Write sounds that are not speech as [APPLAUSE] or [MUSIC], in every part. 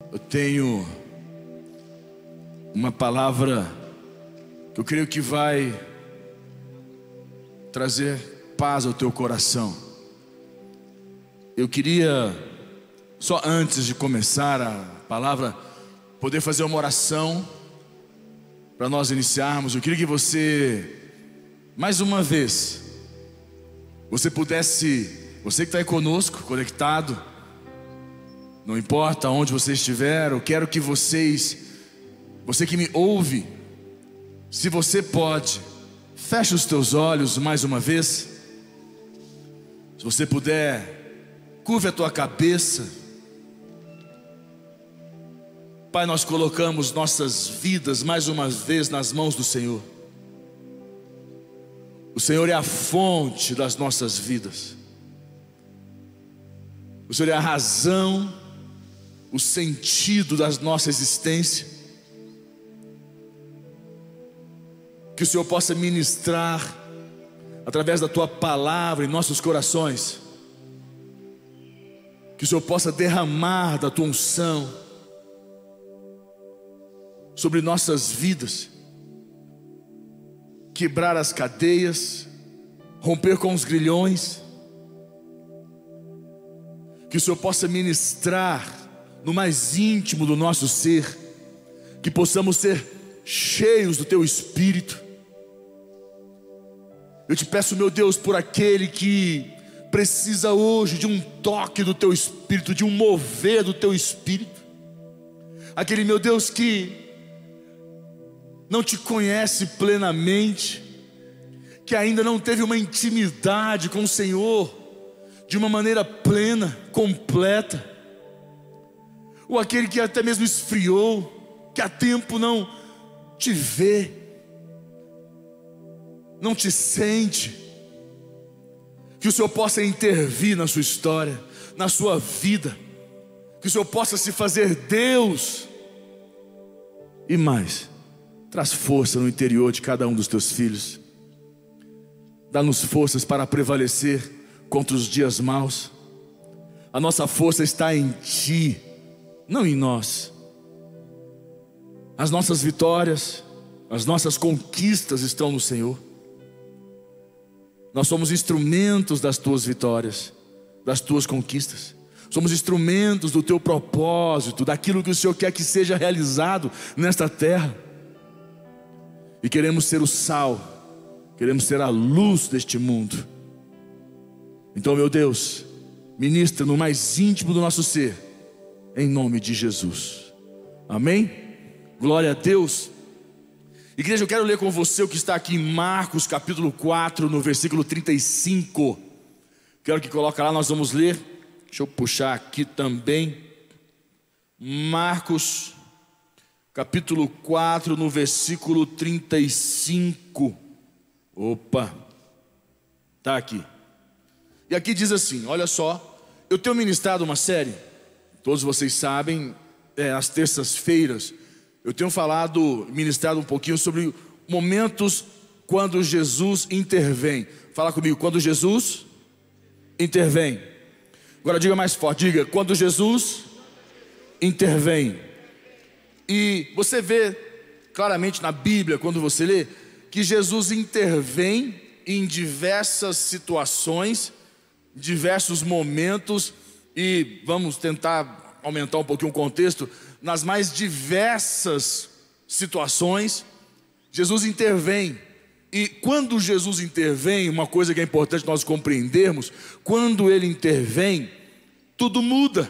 Eu tenho uma palavra que eu creio que vai trazer paz ao teu coração. Eu queria, só antes de começar a palavra, poder fazer uma oração para nós iniciarmos. Eu queria que você, mais uma vez, você pudesse, você que está aí conosco, conectado, não importa onde você estiver, eu quero que vocês, você que me ouve, se você pode, feche os teus olhos mais uma vez. Se você puder, curve a tua cabeça. Pai, nós colocamos nossas vidas mais uma vez nas mãos do Senhor. O Senhor é a fonte das nossas vidas. O Senhor é a razão o sentido da nossa existência. Que o Senhor possa ministrar através da tua palavra em nossos corações. Que o Senhor possa derramar da tua unção sobre nossas vidas. Quebrar as cadeias, romper com os grilhões. Que o Senhor possa ministrar no mais íntimo do nosso ser, que possamos ser cheios do Teu Espírito. Eu te peço, meu Deus, por aquele que precisa hoje de um toque do Teu Espírito, de um mover do Teu Espírito, aquele, meu Deus, que não te conhece plenamente, que ainda não teve uma intimidade com o Senhor de uma maneira plena, completa ou aquele que até mesmo esfriou, que há tempo não te vê, não te sente, que o Senhor possa intervir na sua história, na sua vida, que o Senhor possa se fazer Deus, e mais, traz força no interior de cada um dos teus filhos, dá-nos forças para prevalecer contra os dias maus, a nossa força está em Ti não em nós. As nossas vitórias, as nossas conquistas estão no Senhor. Nós somos instrumentos das tuas vitórias, das tuas conquistas. Somos instrumentos do teu propósito, daquilo que o Senhor quer que seja realizado nesta terra. E queremos ser o sal, queremos ser a luz deste mundo. Então, meu Deus, ministra no mais íntimo do nosso ser em nome de Jesus. Amém? Glória a Deus. Igreja, eu quero ler com você o que está aqui em Marcos capítulo 4, no versículo 35. Quero que coloque lá, nós vamos ler. Deixa eu puxar aqui também. Marcos capítulo 4, no versículo 35. Opa, tá aqui. E aqui diz assim: olha só, eu tenho ministrado uma série Todos vocês sabem, é, às terças-feiras, eu tenho falado, ministrado um pouquinho sobre momentos quando Jesus intervém. Fala comigo, quando Jesus intervém. Agora diga mais forte, diga, quando Jesus intervém. E você vê claramente na Bíblia, quando você lê, que Jesus intervém em diversas situações, diversos momentos e vamos tentar aumentar um pouquinho o contexto, nas mais diversas situações, Jesus intervém. E quando Jesus intervém, uma coisa que é importante nós compreendermos, quando ele intervém, tudo muda.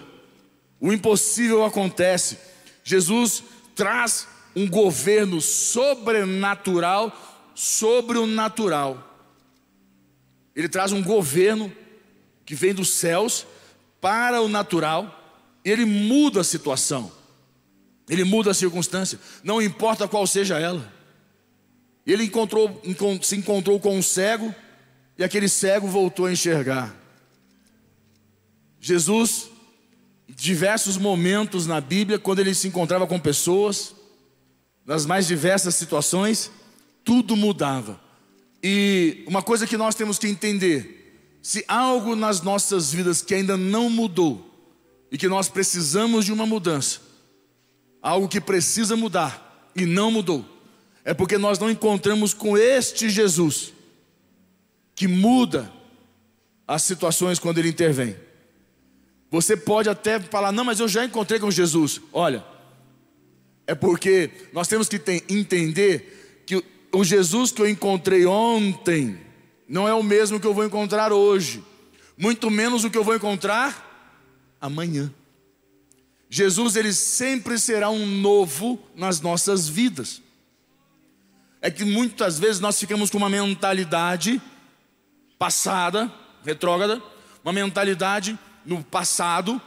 O impossível acontece. Jesus traz um governo sobrenatural sobre o natural. Ele traz um governo que vem dos céus para o natural, ele muda a situação, ele muda a circunstância, não importa qual seja ela. Ele encontrou, se encontrou com um cego e aquele cego voltou a enxergar. Jesus, diversos momentos na Bíblia, quando ele se encontrava com pessoas, nas mais diversas situações, tudo mudava. E uma coisa que nós temos que entender se algo nas nossas vidas que ainda não mudou e que nós precisamos de uma mudança, algo que precisa mudar e não mudou, é porque nós não encontramos com este Jesus que muda as situações quando ele intervém. Você pode até falar, não, mas eu já encontrei com Jesus. Olha, é porque nós temos que entender que o Jesus que eu encontrei ontem não é o mesmo que eu vou encontrar hoje, muito menos o que eu vou encontrar amanhã. Jesus ele sempre será um novo nas nossas vidas. É que muitas vezes nós ficamos com uma mentalidade passada, retrógrada, uma mentalidade no passado,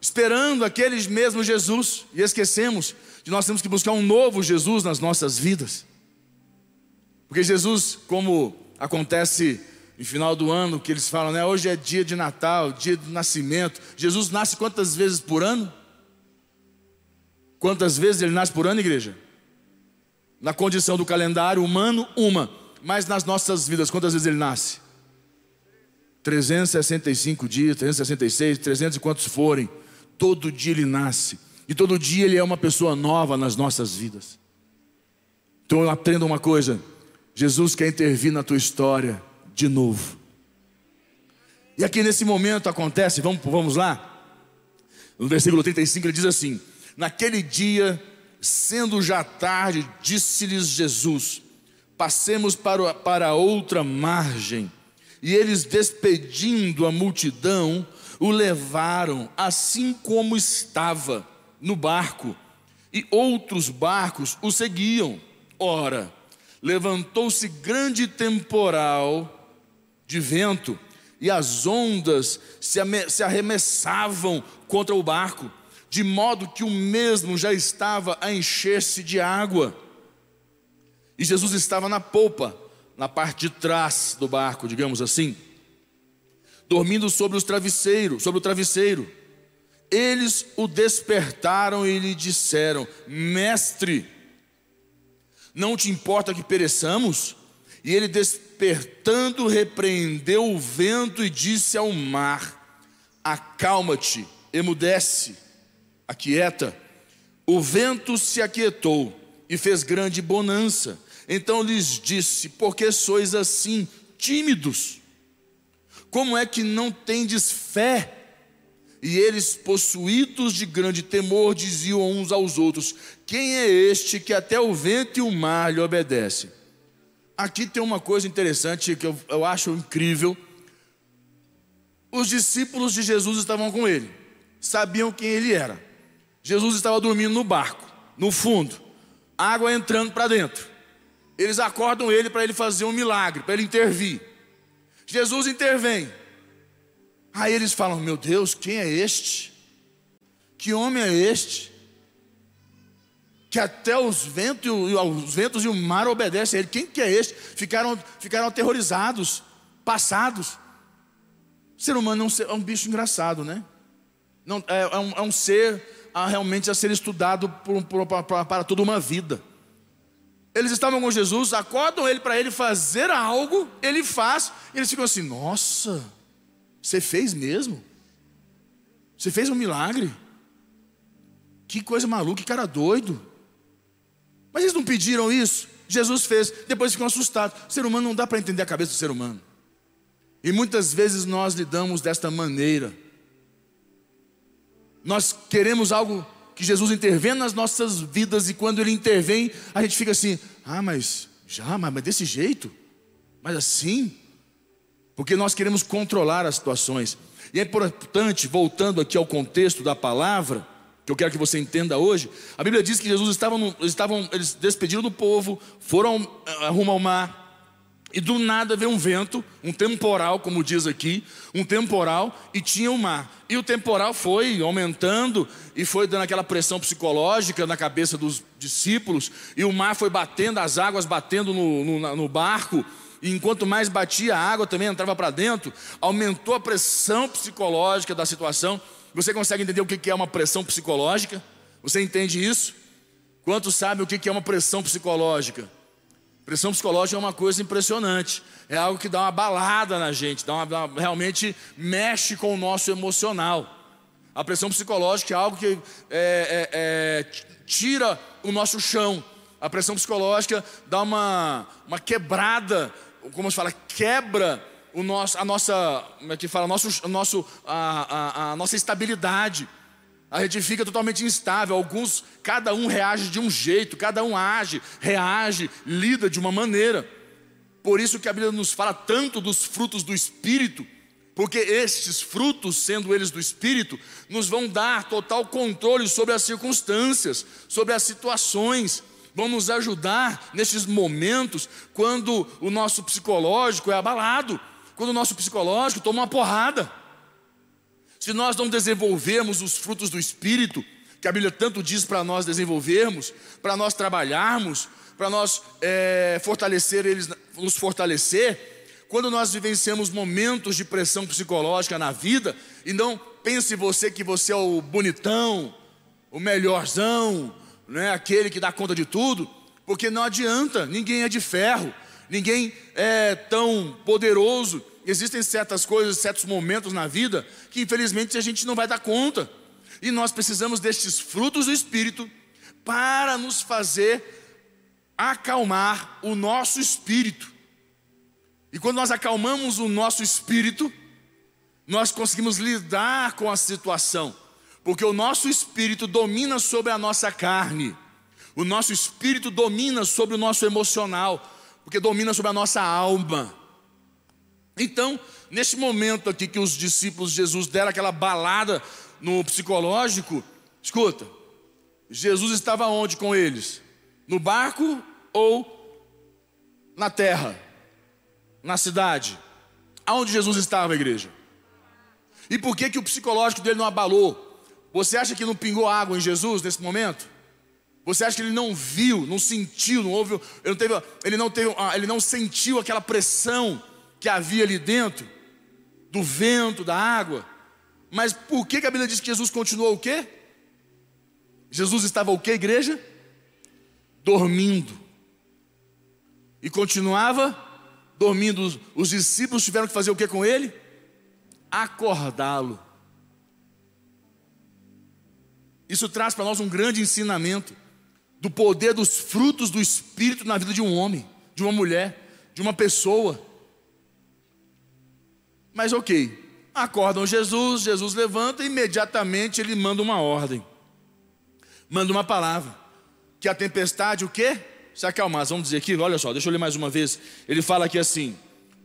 esperando aqueles mesmos Jesus e esquecemos que nós temos que buscar um novo Jesus nas nossas vidas. Porque Jesus, como acontece em final do ano, que eles falam, né? Hoje é dia de Natal, dia do nascimento. Jesus nasce quantas vezes por ano? Quantas vezes ele nasce por ano, igreja? Na condição do calendário humano, uma. Mas nas nossas vidas, quantas vezes ele nasce? 365 dias, 366, 300 e quantos forem. Todo dia ele nasce. E todo dia ele é uma pessoa nova nas nossas vidas. Então eu aprendo uma coisa: Jesus quer intervir na tua história de novo. E aqui nesse momento acontece, vamos, vamos lá. No versículo 35 ele diz assim: Naquele dia, sendo já tarde, disse-lhes Jesus: Passemos para, para outra margem. E eles, despedindo a multidão, o levaram assim como estava no barco, e outros barcos o seguiam. Ora, levantou-se grande temporal de vento, e as ondas se arremessavam contra o barco, de modo que o mesmo já estava a encher-se de água. E Jesus estava na polpa, na parte de trás do barco, digamos assim, dormindo sobre os travesseiros, sobre o travesseiro. Eles o despertaram e lhe disseram: Mestre, não te importa que pereçamos? E ele despertando repreendeu o vento e disse ao mar: Acalma-te, emudece aquieta. O vento se aquietou e fez grande bonança. Então lhes disse: Por que sois assim tímidos? Como é que não tendes fé? E eles, possuídos de grande temor, diziam uns aos outros: Quem é este que até o vento e o mar lhe obedecem? Aqui tem uma coisa interessante que eu, eu acho incrível. Os discípulos de Jesus estavam com ele, sabiam quem ele era. Jesus estava dormindo no barco, no fundo, água entrando para dentro. Eles acordam ele para ele fazer um milagre, para ele intervir. Jesus intervém. Aí eles falam: Meu Deus, quem é este? Que homem é este? Que até os ventos, os ventos e o mar obedecem a ele. Quem que é este? Ficaram, ficaram aterrorizados, passados. O ser humano é um, é um bicho engraçado, né? Não, é, é, um, é um ser a realmente a ser estudado por, por, para, para toda uma vida. Eles estavam com Jesus, acordam ele para ele fazer algo, ele faz, e eles ficam assim: Nossa, você fez mesmo? Você fez um milagre? Que coisa maluca, que cara doido. Mas eles não pediram isso? Jesus fez, depois ficam assustados. O ser humano não dá para entender a cabeça do ser humano. E muitas vezes nós lidamos desta maneira. Nós queremos algo que Jesus intervenha nas nossas vidas e quando Ele intervém, a gente fica assim: ah, mas já, mas desse jeito, mas assim, porque nós queremos controlar as situações. E é importante, voltando aqui ao contexto da palavra, que eu quero que você entenda hoje, a Bíblia diz que Jesus estava, no, estavam, eles despediram do povo, foram eh, rumo ao mar, e do nada veio um vento, um temporal, como diz aqui, um temporal, e tinha o um mar. E o temporal foi aumentando e foi dando aquela pressão psicológica na cabeça dos discípulos, e o mar foi batendo, as águas batendo no, no, no barco, e enquanto mais batia a água também entrava para dentro, aumentou a pressão psicológica da situação. Você consegue entender o que é uma pressão psicológica? Você entende isso? Quantos sabem o que é uma pressão psicológica? Pressão psicológica é uma coisa impressionante. É algo que dá uma balada na gente, dá uma, realmente mexe com o nosso emocional. A pressão psicológica é algo que é, é, é, tira o nosso chão. A pressão psicológica dá uma, uma quebrada, como se fala, quebra o nosso, a nossa, como é que fala, nosso, nosso, a, a, a nossa estabilidade. A gente fica totalmente instável. Alguns, cada um reage de um jeito, cada um age, reage, lida de uma maneira. Por isso que a Bíblia nos fala tanto dos frutos do Espírito, porque estes frutos, sendo eles do Espírito, nos vão dar total controle sobre as circunstâncias, sobre as situações, vão nos ajudar nesses momentos quando o nosso psicológico é abalado, quando o nosso psicológico toma uma porrada. Se nós não desenvolvermos os frutos do Espírito, que a Bíblia tanto diz para nós desenvolvermos, para nós trabalharmos, para nós é, fortalecer eles, nos fortalecer, quando nós vivenciamos momentos de pressão psicológica na vida, e não pense você que você é o bonitão, o melhorzão, né, aquele que dá conta de tudo, porque não adianta, ninguém é de ferro, ninguém é tão poderoso. Existem certas coisas, certos momentos na vida que infelizmente a gente não vai dar conta. E nós precisamos destes frutos do Espírito para nos fazer acalmar o nosso espírito. E quando nós acalmamos o nosso espírito, nós conseguimos lidar com a situação, porque o nosso espírito domina sobre a nossa carne, o nosso espírito domina sobre o nosso emocional, porque domina sobre a nossa alma. Então, neste momento aqui que os discípulos de Jesus deram aquela balada no psicológico, escuta, Jesus estava onde com eles? No barco ou na terra? Na cidade? Aonde Jesus estava, igreja? E por que que o psicológico dele não abalou? Você acha que não pingou água em Jesus nesse momento? Você acha que ele não viu, não sentiu, não ouviu, ele não, teve, ele não, teve, ah, ele não sentiu aquela pressão que havia ali dentro, do vento, da água? Mas por que, que a Bíblia diz que Jesus continuou o quê? Jesus estava o quê, igreja? Dormindo. E continuava dormindo. Os discípulos tiveram que fazer o que com ele? Acordá-lo. Isso traz para nós um grande ensinamento do poder dos frutos do Espírito na vida de um homem, de uma mulher, de uma pessoa. Mas ok, acordam Jesus, Jesus levanta e imediatamente ele manda uma ordem, manda uma palavra, que a tempestade o quê? Se acalmasse, vamos dizer aqui, olha só, deixa eu ler mais uma vez, ele fala aqui assim,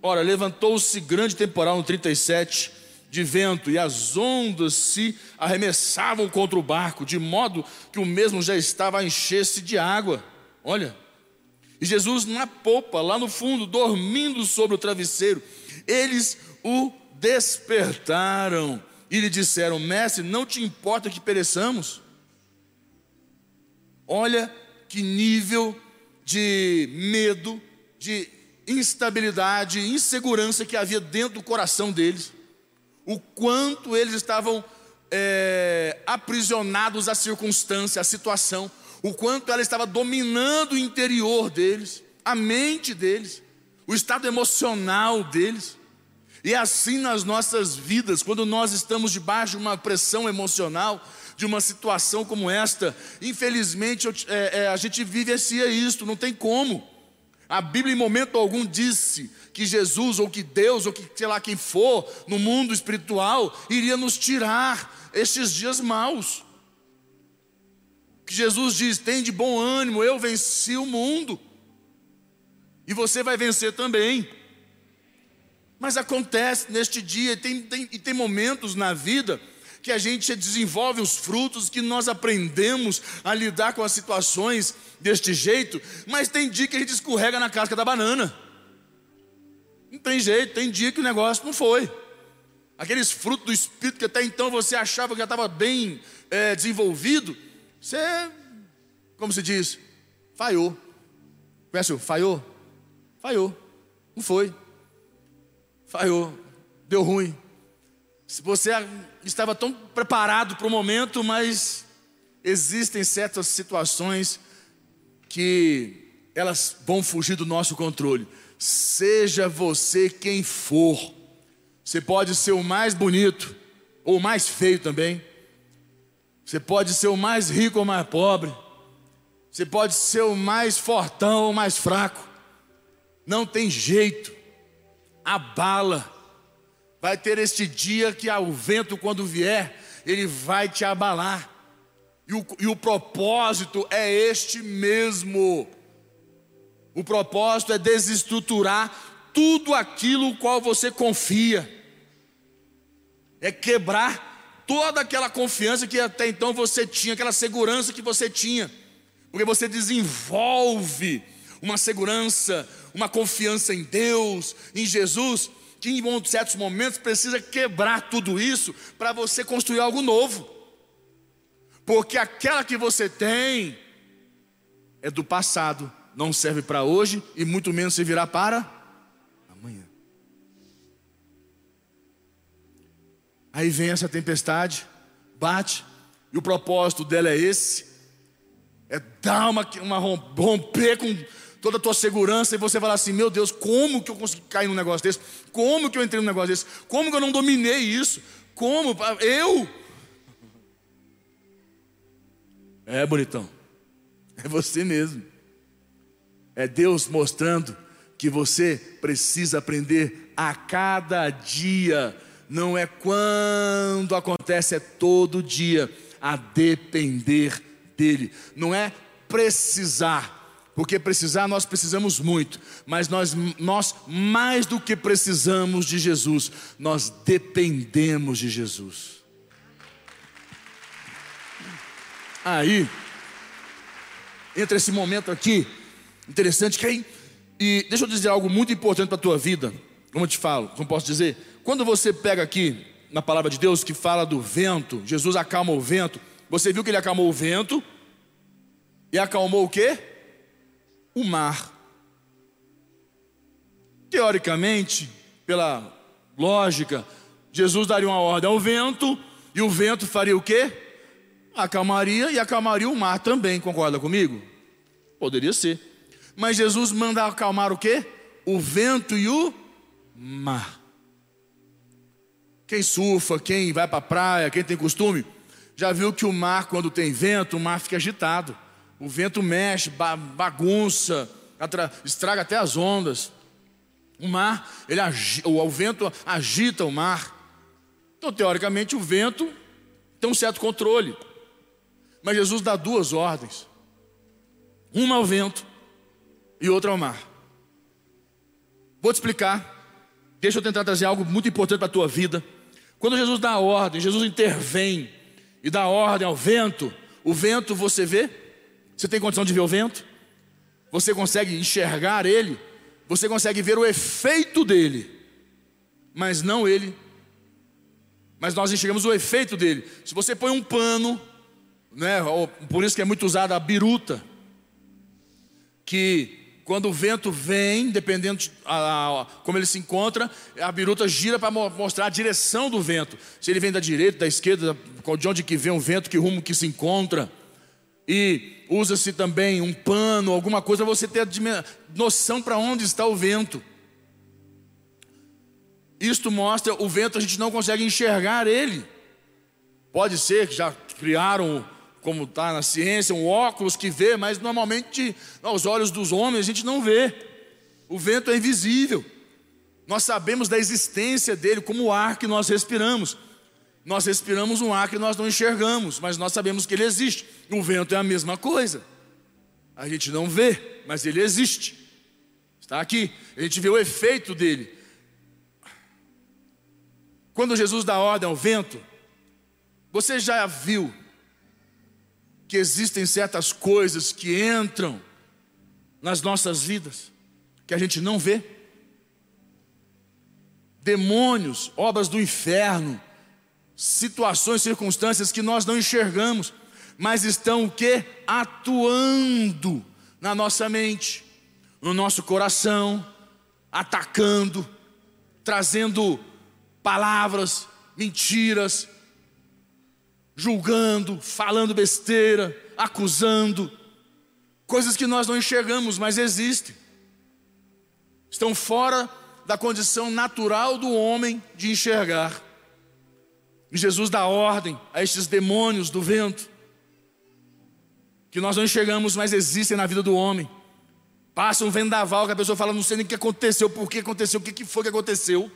ora, levantou-se grande temporal no 37, de vento, e as ondas se arremessavam contra o barco, de modo que o mesmo já estava a encher-se de água. Olha, e Jesus na popa, lá no fundo, dormindo sobre o travesseiro, eles o despertaram e lhe disseram: Mestre, não te importa que pereçamos? Olha que nível de medo, de instabilidade, insegurança que havia dentro do coração deles o quanto eles estavam é, aprisionados à circunstância, à situação, o quanto ela estava dominando o interior deles, a mente deles, o estado emocional deles. E é assim nas nossas vidas, quando nós estamos debaixo de uma pressão emocional, de uma situação como esta, infelizmente é, é, a gente vivencia isso, não tem como. A Bíblia em momento algum disse que Jesus ou que Deus ou que sei lá quem for no mundo espiritual iria nos tirar estes dias maus. Que Jesus diz: "Tem de bom ânimo, eu venci o mundo". E você vai vencer também. Mas acontece neste dia, tem, tem, e tem momentos na vida que a gente desenvolve os frutos, que nós aprendemos a lidar com as situações deste jeito, mas tem dia que a gente escorrega na casca da banana. Não tem jeito, tem dia que o negócio não foi. Aqueles frutos do Espírito que até então você achava que já estava bem é, desenvolvido, você, como se diz, falhou. Conhece o falhou? Falhou. Não foi. Falhou. Deu ruim. Se você estava tão preparado para o momento, mas existem certas situações que elas vão fugir do nosso controle. Seja você quem for, você pode ser o mais bonito ou o mais feio também. Você pode ser o mais rico ou mais pobre. Você pode ser o mais fortão ou mais fraco. Não tem jeito. Abala. Vai ter este dia que o vento, quando vier, ele vai te abalar. E o, e o propósito é este mesmo. O propósito é desestruturar tudo aquilo qual você confia. É quebrar toda aquela confiança que até então você tinha, aquela segurança que você tinha. Porque você desenvolve uma segurança, uma confiança em Deus, em Jesus, que em certos momentos precisa quebrar tudo isso para você construir algo novo. Porque aquela que você tem é do passado, não serve para hoje e muito menos servirá para amanhã. Aí vem essa tempestade, bate, e o propósito dela é esse: é dar uma, uma romper com toda a tua segurança e você falar assim: meu Deus, como que eu consegui cair num negócio desse? Como que eu entrei num negócio desse? Como que eu não dominei isso? Como? Eu? É, bonitão. É você mesmo. É Deus mostrando que você precisa aprender a cada dia. Não é quando acontece, é todo dia. A depender dEle. Não é precisar. Porque precisar nós precisamos muito, mas nós, nós mais do que precisamos de Jesus, nós dependemos de Jesus. Aí, entra esse momento aqui, interessante, que aí, e deixa eu dizer algo muito importante para a tua vida, como eu te falo, como posso dizer, quando você pega aqui na palavra de Deus que fala do vento, Jesus acalma o vento, você viu que ele acalmou o vento, e acalmou o que? O mar. Teoricamente, pela lógica, Jesus daria uma ordem ao vento, e o vento faria o quê? acalmaria e acalmaria o mar também, concorda comigo? Poderia ser. Mas Jesus manda acalmar o quê? O vento e o mar. Quem surfa, quem vai para a praia, quem tem costume, já viu que o mar, quando tem vento, o mar fica agitado. O vento mexe, bagunça, estraga até as ondas. O mar, ele, o vento agita o mar. Então, teoricamente, o vento tem um certo controle. Mas Jesus dá duas ordens: uma ao vento e outra ao mar. Vou te explicar. Deixa eu tentar trazer algo muito importante para a tua vida. Quando Jesus dá a ordem, Jesus intervém e dá ordem ao vento. O vento você vê? Você tem condição de ver o vento? Você consegue enxergar ele? Você consegue ver o efeito dele, mas não ele. Mas nós enxergamos o efeito dele. Se você põe um pano né? Por isso que é muito usada a biruta, que quando o vento vem, dependendo de a, como ele se encontra, a biruta gira para mostrar a direção do vento. Se ele vem da direita, da esquerda, de onde que vem o vento, que rumo que se encontra. E usa-se também um pano, alguma coisa, você ter noção para onde está o vento. Isto mostra o vento, a gente não consegue enxergar ele. Pode ser que já criaram como está na ciência, um óculos que vê, mas normalmente aos olhos dos homens a gente não vê. O vento é invisível. Nós sabemos da existência dele como o ar que nós respiramos. Nós respiramos um ar que nós não enxergamos, mas nós sabemos que ele existe. O vento é a mesma coisa. A gente não vê, mas ele existe. Está aqui. A gente vê o efeito dele. Quando Jesus dá ordem ao vento, você já viu que existem certas coisas que entram nas nossas vidas que a gente não vê. Demônios, obras do inferno, situações, circunstâncias que nós não enxergamos, mas estão o que? Atuando na nossa mente, no nosso coração, atacando, trazendo palavras, mentiras, julgando, falando besteira, acusando, coisas que nós não enxergamos, mas existem. Estão fora da condição natural do homem de enxergar. Jesus dá ordem a estes demônios do vento. que nós não enxergamos, mas existem na vida do homem. Passa um vendaval que a pessoa fala, não sei nem o que aconteceu, por que aconteceu, o que foi que aconteceu.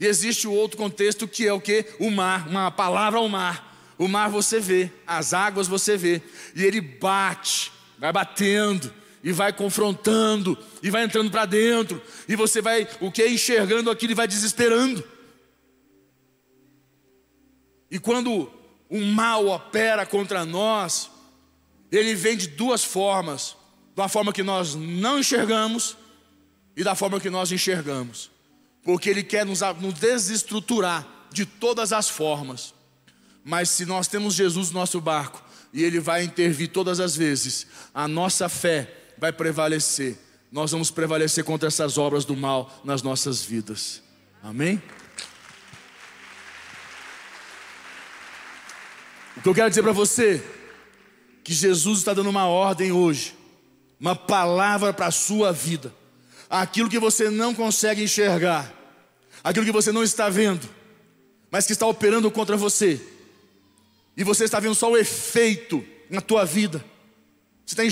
E existe o outro contexto que é o que? O mar, uma palavra ao mar. O mar você vê, as águas você vê, e ele bate, vai batendo, e vai confrontando, e vai entrando para dentro, e você vai, o que enxergando aquilo, e vai desesperando. E quando o mal opera contra nós, ele vem de duas formas: da forma que nós não enxergamos e da forma que nós enxergamos, porque ele quer nos, nos desestruturar de todas as formas. Mas se nós temos Jesus no nosso barco e ele vai intervir todas as vezes, a nossa fé vai prevalecer. Nós vamos prevalecer contra essas obras do mal nas nossas vidas. Amém? O que eu quero dizer para você, que Jesus está dando uma ordem hoje, uma palavra para a sua vida. Aquilo que você não consegue enxergar, aquilo que você não está vendo, mas que está operando contra você, e você está vendo só o efeito na tua vida.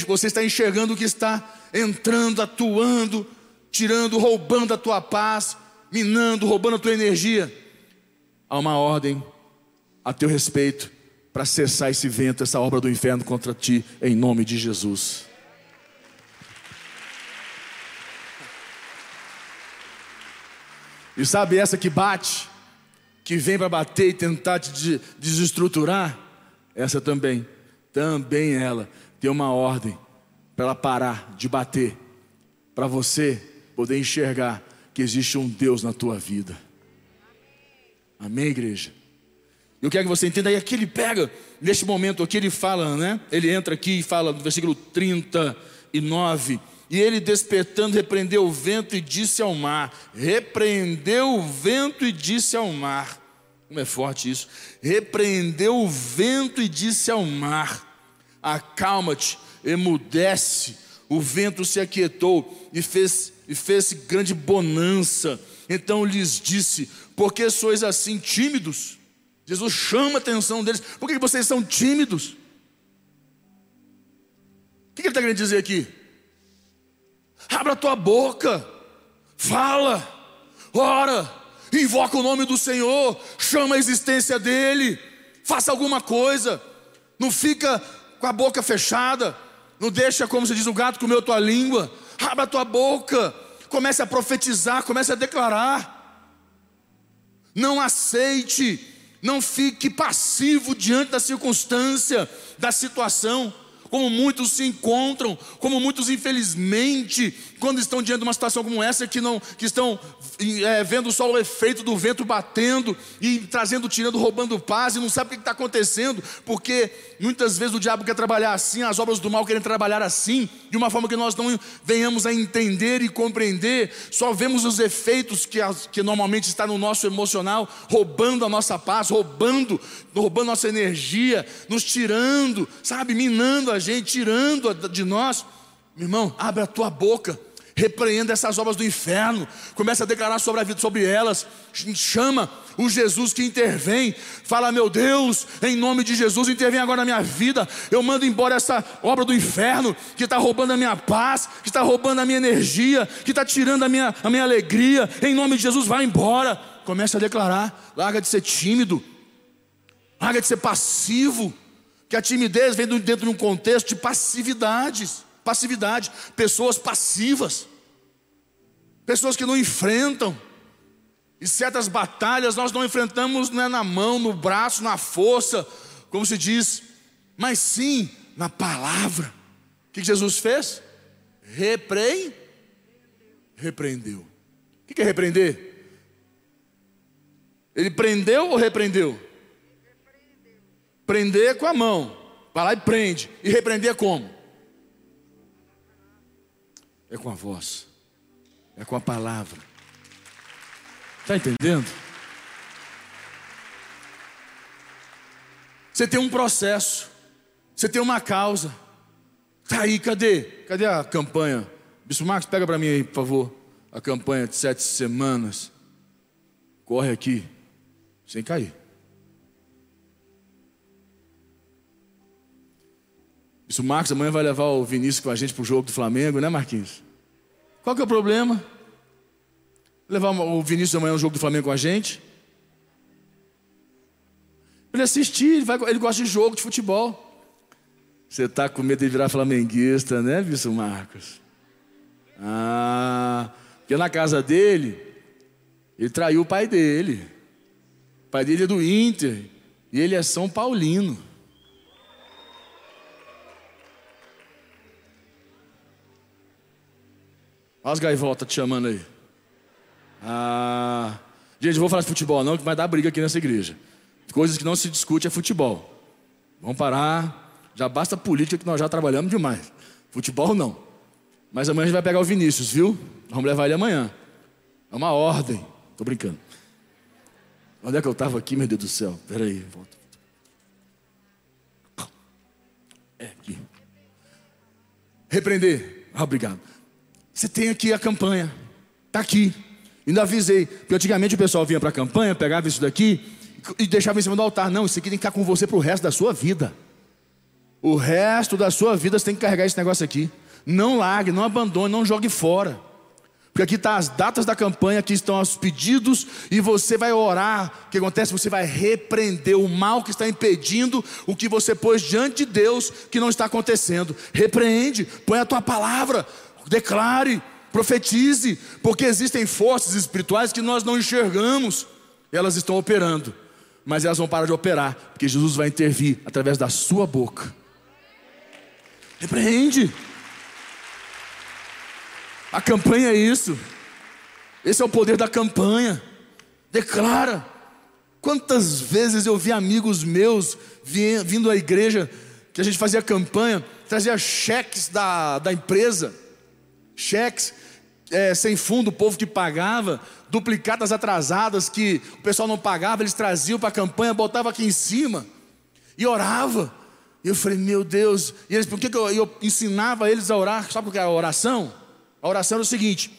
Você está enxergando o que está entrando, atuando, tirando, roubando a tua paz, minando, roubando a tua energia. Há uma ordem a teu respeito para cessar esse vento, essa obra do inferno contra ti, em nome de Jesus. E sabe essa que bate, que vem para bater e tentar te desestruturar? Essa também, também ela tem uma ordem para ela parar de bater, para você poder enxergar que existe um Deus na tua vida. Amém, igreja? Eu quero que você entenda, aí aqui ele pega, neste momento aqui ele fala, né? Ele entra aqui e fala no versículo 39. E ele despertando, repreendeu o vento e disse ao mar: Repreendeu o vento e disse ao mar. Como é forte isso. Repreendeu o vento e disse ao mar: Acalma-te, emudece. O vento se aquietou e fez, e fez grande bonança. Então lhes disse: Por que sois assim tímidos? Jesus chama a atenção deles. Por que vocês são tímidos? O que ele está querendo dizer aqui? Abra a tua boca, fala, ora, invoca o nome do Senhor, chama a existência dEle, faça alguma coisa, não fica com a boca fechada, não deixa, como se diz, o gato comer a tua língua, abra a tua boca, comece a profetizar, comece a declarar. Não aceite não fique passivo diante da circunstância, da situação como muitos se encontram, como muitos infelizmente, quando estão diante de uma situação como essa, que não, que estão é, vendo só o efeito do vento batendo e trazendo, tirando, roubando paz e não sabe o que está acontecendo, porque muitas vezes o diabo quer trabalhar assim, as obras do mal querem trabalhar assim, de uma forma que nós não venhamos a entender e compreender, só vemos os efeitos que, que normalmente está no nosso emocional, roubando a nossa paz, roubando, roubando nossa energia, nos tirando, sabe, minando a gente, tirando de nós. Meu irmão, abre a tua boca, repreenda essas obras do inferno, começa a declarar sobre a vida, sobre elas, chama o Jesus que intervém, fala, meu Deus, em nome de Jesus, intervém agora na minha vida, eu mando embora essa obra do inferno, que está roubando a minha paz, que está roubando a minha energia, que está tirando a minha, a minha alegria, em nome de Jesus, vai embora, comece a declarar, larga de ser tímido, larga de ser passivo, que a timidez vem dentro de um contexto de passividades, passividade, pessoas passivas, pessoas que não enfrentam. E certas batalhas nós não enfrentamos né, na mão, no braço, na força, como se diz, mas sim na palavra. O que Jesus fez? Repreendeu. Repreendeu. O que é repreender? Ele prendeu ou repreendeu? Prender com a mão. Vai lá e prende. E repreender como? É com a voz. É com a palavra. Está entendendo? Você tem um processo. Você tem uma causa. Tá aí, cadê? Cadê a campanha? Bispo Marcos, pega para mim aí, por favor. A campanha de sete semanas. Corre aqui, sem cair. Isso, Marcos, amanhã vai levar o Vinícius com a gente pro jogo do Flamengo, né, Marquinhos? Qual que é o problema? Levar o Vinícius amanhã no jogo do Flamengo com a gente? Ele assistir, ele, vai, ele gosta de jogo, de futebol. Você está com medo de virar flamenguista, né, Visto Marcos? Ah, porque na casa dele, ele traiu o pai dele. O pai dele é do Inter e ele é São Paulino. Olha as gaivotas te chamando aí. Ah, gente, não vou falar de futebol não, que vai dar briga aqui nessa igreja. Coisas que não se discute é futebol. Vamos parar. Já basta política que nós já trabalhamos demais. Futebol não. Mas amanhã a gente vai pegar o Vinícius, viu? Vamos levar ele amanhã. É uma ordem. Tô brincando. Onde é que eu estava aqui, meu Deus do céu? Peraí, volta. É aqui. Repreender. Ah, obrigado. Você tem aqui a campanha. Está aqui. Ainda avisei. Porque antigamente o pessoal vinha para a campanha, pegava isso daqui e deixava em cima do altar. Não, isso aqui tem que ficar com você para o resto da sua vida. O resto da sua vida você tem que carregar esse negócio aqui. Não largue, não abandone, não jogue fora. Porque aqui estão tá as datas da campanha, aqui estão os pedidos, e você vai orar. O que acontece? Você vai repreender o mal que está impedindo o que você pôs diante de Deus que não está acontecendo. Repreende, põe a tua palavra, declare, profetize, porque existem forças espirituais que nós não enxergamos, elas estão operando, mas elas vão parar de operar, porque Jesus vai intervir através da sua boca. Repreende. A campanha é isso. Esse é o poder da campanha. Declara. Quantas vezes eu vi amigos meus vindo à igreja, que a gente fazia campanha, trazia cheques da, da empresa, cheques é, sem fundo, o povo que pagava, duplicadas atrasadas que o pessoal não pagava, eles traziam para a campanha, botavam aqui em cima e orava. E eu falei, meu Deus, e eles, por que, que eu, eu, ensinava eles a orar? Sabe por que é a oração? A oração era o seguinte: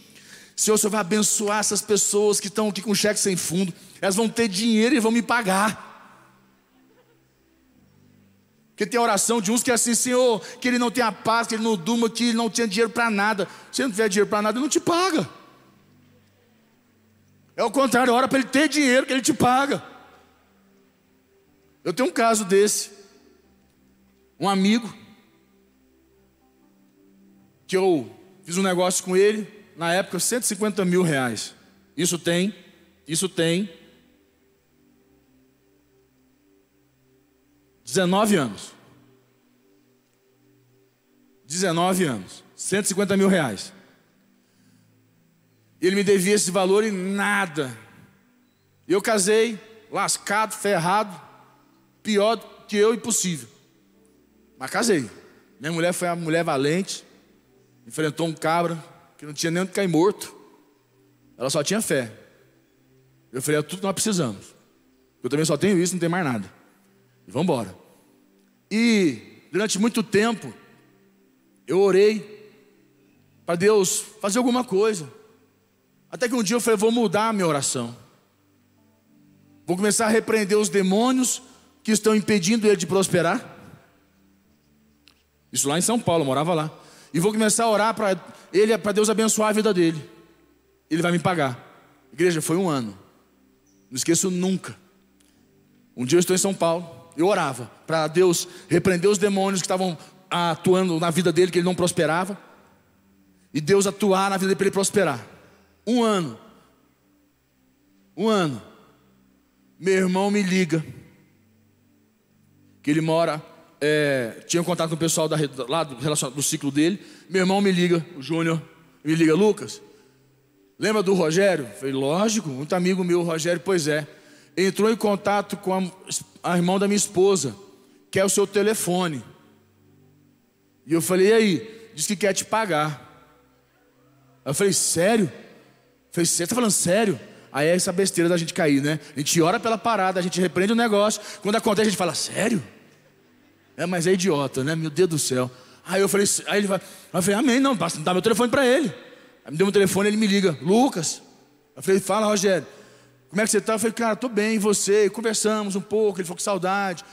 Senhor, o Senhor vai abençoar essas pessoas que estão aqui com cheque sem fundo, elas vão ter dinheiro e vão me pagar. Porque tem a oração de uns que é assim, Senhor, que ele não tenha paz, que ele não durma, que ele não tenha dinheiro para nada. Se ele não tiver dinheiro para nada, ele não te paga. É o contrário, ora para ele ter dinheiro que ele te paga. Eu tenho um caso desse um amigo, que eu fiz um negócio com ele, na época 150 mil reais. Isso tem, isso tem 19 anos. 19 anos, 150 mil reais. Ele me devia esse valor e nada. Eu casei, lascado, ferrado, pior que eu, impossível. Mas casei. Minha mulher foi uma mulher valente, enfrentou um cabra que não tinha nem onde cair morto. Ela só tinha fé. Eu falei, é tudo que nós precisamos. Eu também só tenho isso, não tenho mais nada. E vamos embora. E durante muito tempo, eu orei para Deus fazer alguma coisa. Até que um dia eu falei, vou mudar a minha oração. Vou começar a repreender os demônios que estão impedindo ele de prosperar. Isso lá em São Paulo, eu morava lá. E vou começar a orar para ele, para Deus abençoar a vida dele. Ele vai me pagar. Igreja, foi um ano. Não esqueço nunca. Um dia eu estou em São Paulo, eu orava para Deus repreender os demônios que estavam atuando na vida dele, que ele não prosperava. E Deus atuar na vida dele para ele prosperar. Um ano. Um ano. Meu irmão me liga. Que ele mora é, tinha contato com o pessoal da, lá do, do ciclo dele. Meu irmão me liga, o Júnior, me liga, Lucas. Lembra do Rogério? falei, lógico, muito amigo meu, Rogério, pois é. Entrou em contato com a, a irmã da minha esposa, quer o seu telefone. E eu falei, e aí? Diz que quer te pagar. Eu falei, sério? Eu falei, você está falando sério? Aí é essa besteira da gente cair, né? A gente ora pela parada, a gente repreende o negócio. Quando acontece, a gente fala, sério? É, mas é idiota, né? Meu Deus do céu. Aí eu falei, aí ele vai, eu falei, amém, não, basta dar meu telefone para ele. Aí me deu meu telefone, ele me liga, Lucas. Eu falei, fala, Rogério, como é que você está? Eu falei, cara, estou bem, e você? Conversamos um pouco, ele falou que saudade.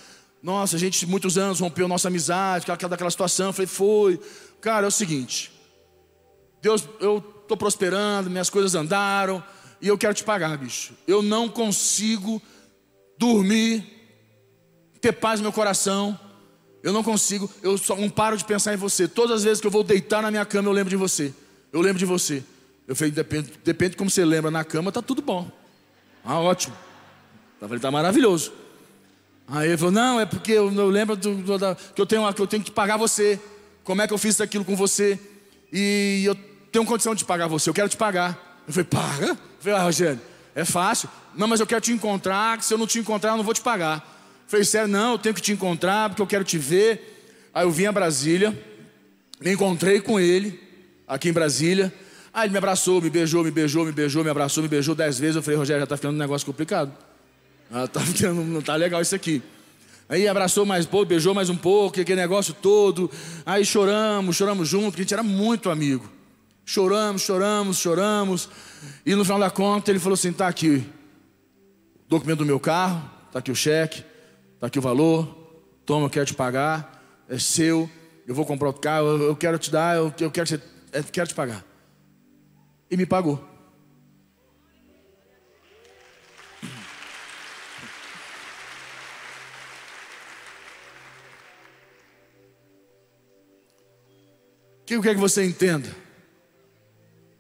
Nossa, a gente muitos anos rompeu nossa amizade, aquela, daquela situação. Eu falei, foi. Cara, é o seguinte. Deus, eu estou prosperando, minhas coisas andaram, e eu quero te pagar, bicho. Eu não consigo dormir, ter paz no meu coração. Eu não consigo, eu só não paro de pensar em você. Todas as vezes que eu vou deitar na minha cama, eu lembro de você. Eu lembro de você. Eu falei, depende, depende de como você lembra na cama, tá tudo bom. Ah, ótimo. Eu falei, tá maravilhoso. Aí ele falou, não, é porque eu, eu lembro do, do, da, que, eu tenho, que eu tenho que pagar você. Como é que eu fiz aquilo com você? E eu tenho condição de pagar você, eu quero te pagar. Eu falei, paga? Eu falei, ah, Rogério, é fácil. Não, mas eu quero te encontrar, que se eu não te encontrar, eu não vou te pagar. Eu falei, sério, não, eu tenho que te encontrar, porque eu quero te ver. Aí eu vim a Brasília, me encontrei com ele, aqui em Brasília. Aí ele me abraçou, me beijou, me beijou, me beijou, me abraçou, me beijou dez vezes. Eu falei, Rogério, já está ficando um negócio complicado. Ah, tá [LAUGHS] ficando, não tá legal isso aqui. Aí abraçou mais pouco, beijou mais um pouco, aquele negócio todo. Aí choramos, choramos junto, que a gente era muito amigo. Choramos, choramos, choramos. E no final da conta ele falou assim: tá aqui o documento do meu carro, tá aqui o cheque, tá aqui o valor, toma, eu quero te pagar, é seu, eu vou comprar outro carro, eu, quero te dar, eu, eu quero, te, eu quero te pagar. E me pagou. que eu quero que você entenda?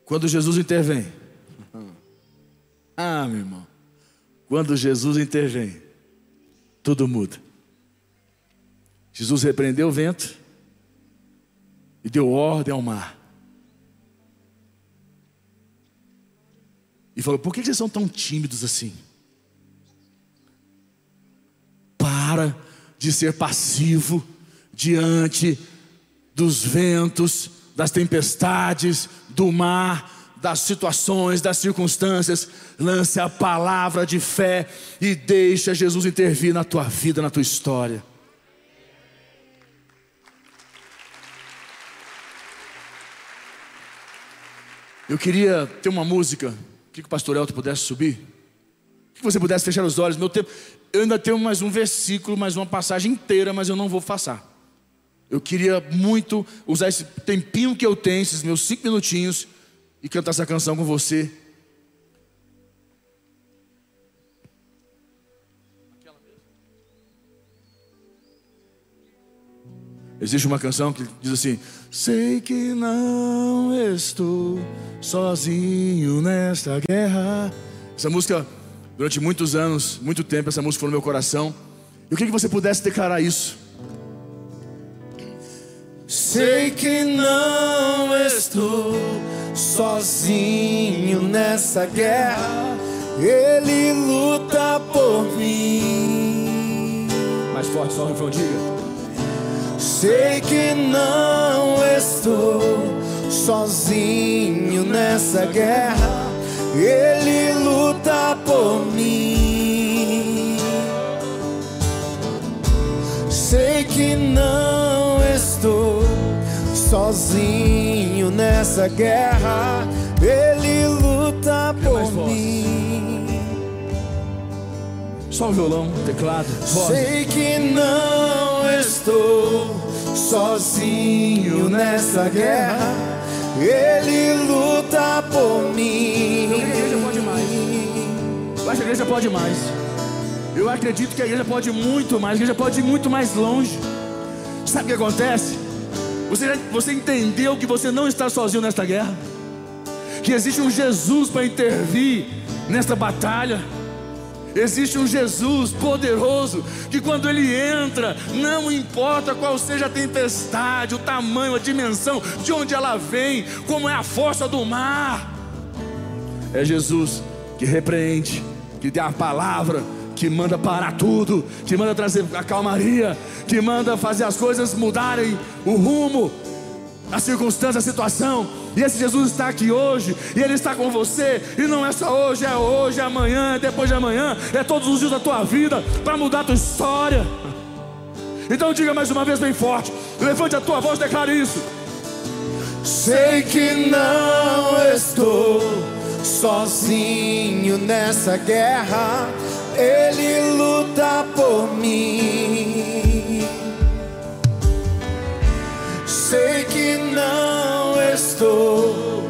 Quando Jesus intervém. Ah, meu irmão. Quando Jesus intervém, tudo muda. Jesus repreendeu o vento e deu ordem ao mar. E falou: Por que vocês são tão tímidos assim? Para de ser passivo diante dos ventos, das tempestades, do mar, das situações, das circunstâncias. Lance a palavra de fé e deixa Jesus intervir na tua vida, na tua história. Eu queria ter uma música. Queria que o pastor Elton pudesse subir. Que você pudesse fechar os olhos. Meu tempo. Eu ainda tenho mais um versículo, mais uma passagem inteira, mas eu não vou passar. Eu queria muito usar esse tempinho que eu tenho, esses meus cinco minutinhos, e cantar essa canção com você. Existe uma canção que diz assim: Sei que não estou sozinho nesta guerra. Essa música, durante muitos anos, muito tempo, essa música foi no meu coração. Eu queria que você pudesse declarar isso. Sei que não estou sozinho nessa guerra. Ele luta por mim. Mais forte, só o refrão, diga. Sei que não estou sozinho nessa guerra. Ele luta por mim. Sei que não estou sozinho nessa guerra. Ele luta por mim. Só o violão, teclado, voz. Sei que não estou sozinho nessa guerra. Ele luta por mim. A igreja pode mais. Eu acho que a igreja pode mais. Eu acredito que a igreja pode muito mais. A igreja pode ir muito mais longe. Sabe o que acontece? Você, você entendeu que você não está sozinho nesta guerra? Que existe um Jesus para intervir nesta batalha. Existe um Jesus poderoso que quando ele entra, não importa qual seja a tempestade, o tamanho, a dimensão, de onde ela vem, como é a força do mar, é Jesus que repreende, que dá a palavra, que manda parar tudo, que manda trazer a calmaria, que manda fazer as coisas mudarem o rumo, a circunstância, a situação. E esse Jesus está aqui hoje, e Ele está com você, e não é só hoje, é hoje, é amanhã, é depois de amanhã, é todos os dias da tua vida, para mudar a tua história. Então diga mais uma vez bem forte, levante a tua voz, e declare isso. Sei que não estou sozinho nessa guerra, Ele luta por mim. Sei que não estou.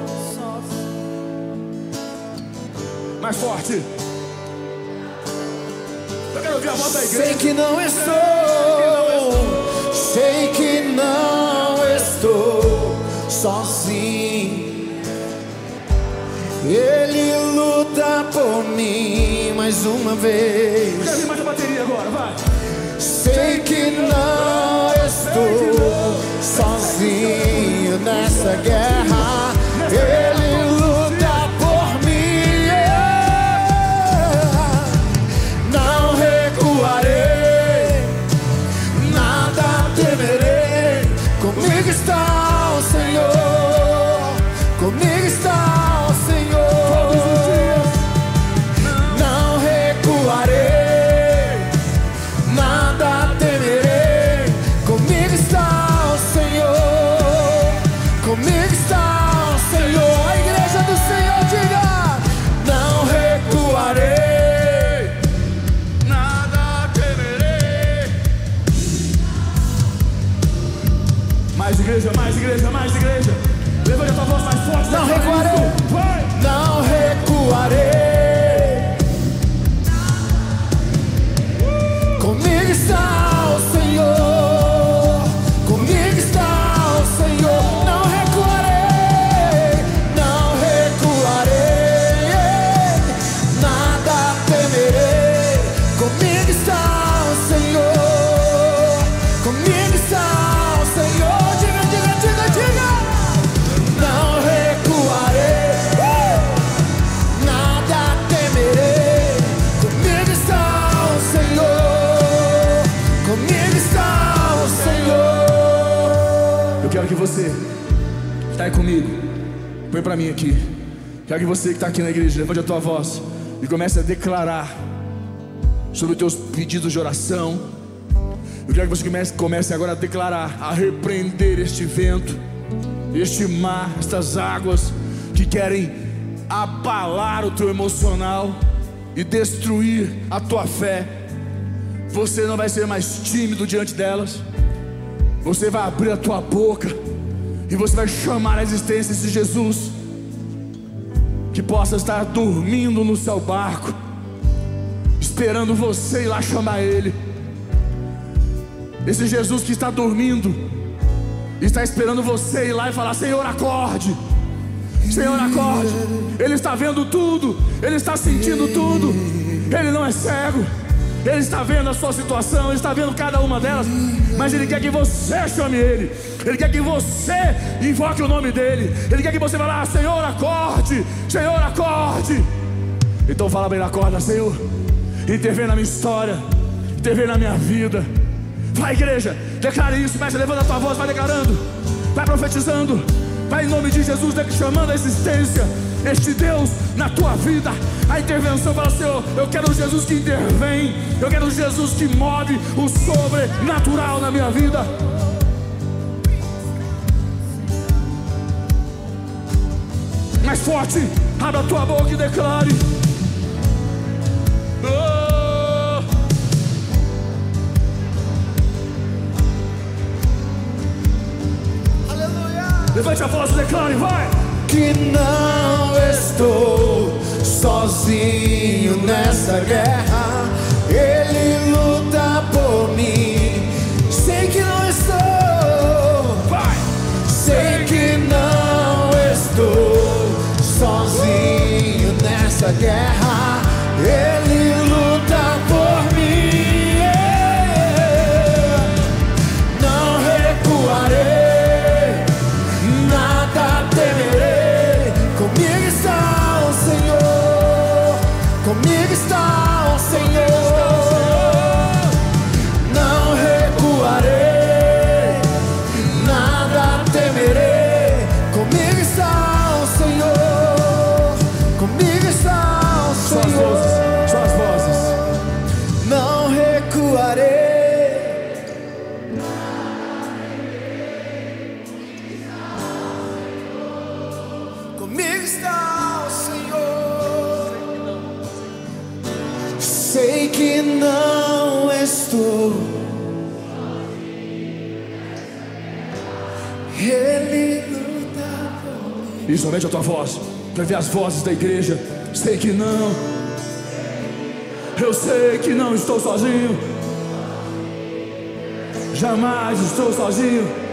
Mais forte. Eu quero ouvir a voz da igreja. Sei que não estou, sei que não estou sozinho. Ele luta por mim mais uma vez. Quero ouvir mais a bateria agora, vai. Sei que não estou sozinho nessa guerra. Ele comigo, põe para mim aqui. Quero que você que está aqui na igreja, levante a tua voz e comece a declarar sobre os teus pedidos de oração. Eu quero que você comece, comece agora a declarar, a repreender este vento, este mar, estas águas que querem abalar o teu emocional e destruir a tua fé. Você não vai ser mais tímido diante delas. Você vai abrir a tua boca e você vai chamar a existência de Jesus que possa estar dormindo no seu barco, esperando você ir lá chamar ele. Esse Jesus que está dormindo, está esperando você ir lá e falar: Senhor, acorde. Senhor, acorde. Ele está vendo tudo, ele está sentindo tudo. Ele não é cego. Ele está vendo a sua situação, ele está vendo cada uma delas, mas ele quer que você chame ele. Ele quer que você invoque o nome dele. Ele quer que você vá lá, Senhor, acorde. Senhor, acorde. Então fala bem, acorda, Senhor. Intervém na minha história, intervém na minha vida. Vai, igreja, declare isso, mestre. Levanta a tua voz, vai declarando, vai profetizando, vai em nome de Jesus, chamando a existência. Este Deus na tua vida, a intervenção fala, Senhor. Eu quero Jesus que intervém, eu quero Jesus que move o sobrenatural na minha vida. Mais forte, abra a tua boca e declare. Oh! Levante a voz e declare, vai! Que não estou sozinho nessa guerra. Ele luta por mim. Nessa está o Senhor. Sei que não estou Ele luta por mim. Somente a tua voz. Quer ver as vozes da igreja? Sei que não. Eu sei que não estou sozinho. Jamais estou sozinho.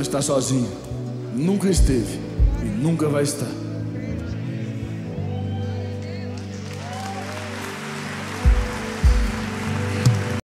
Está sozinho. Nunca esteve e nunca vai estar.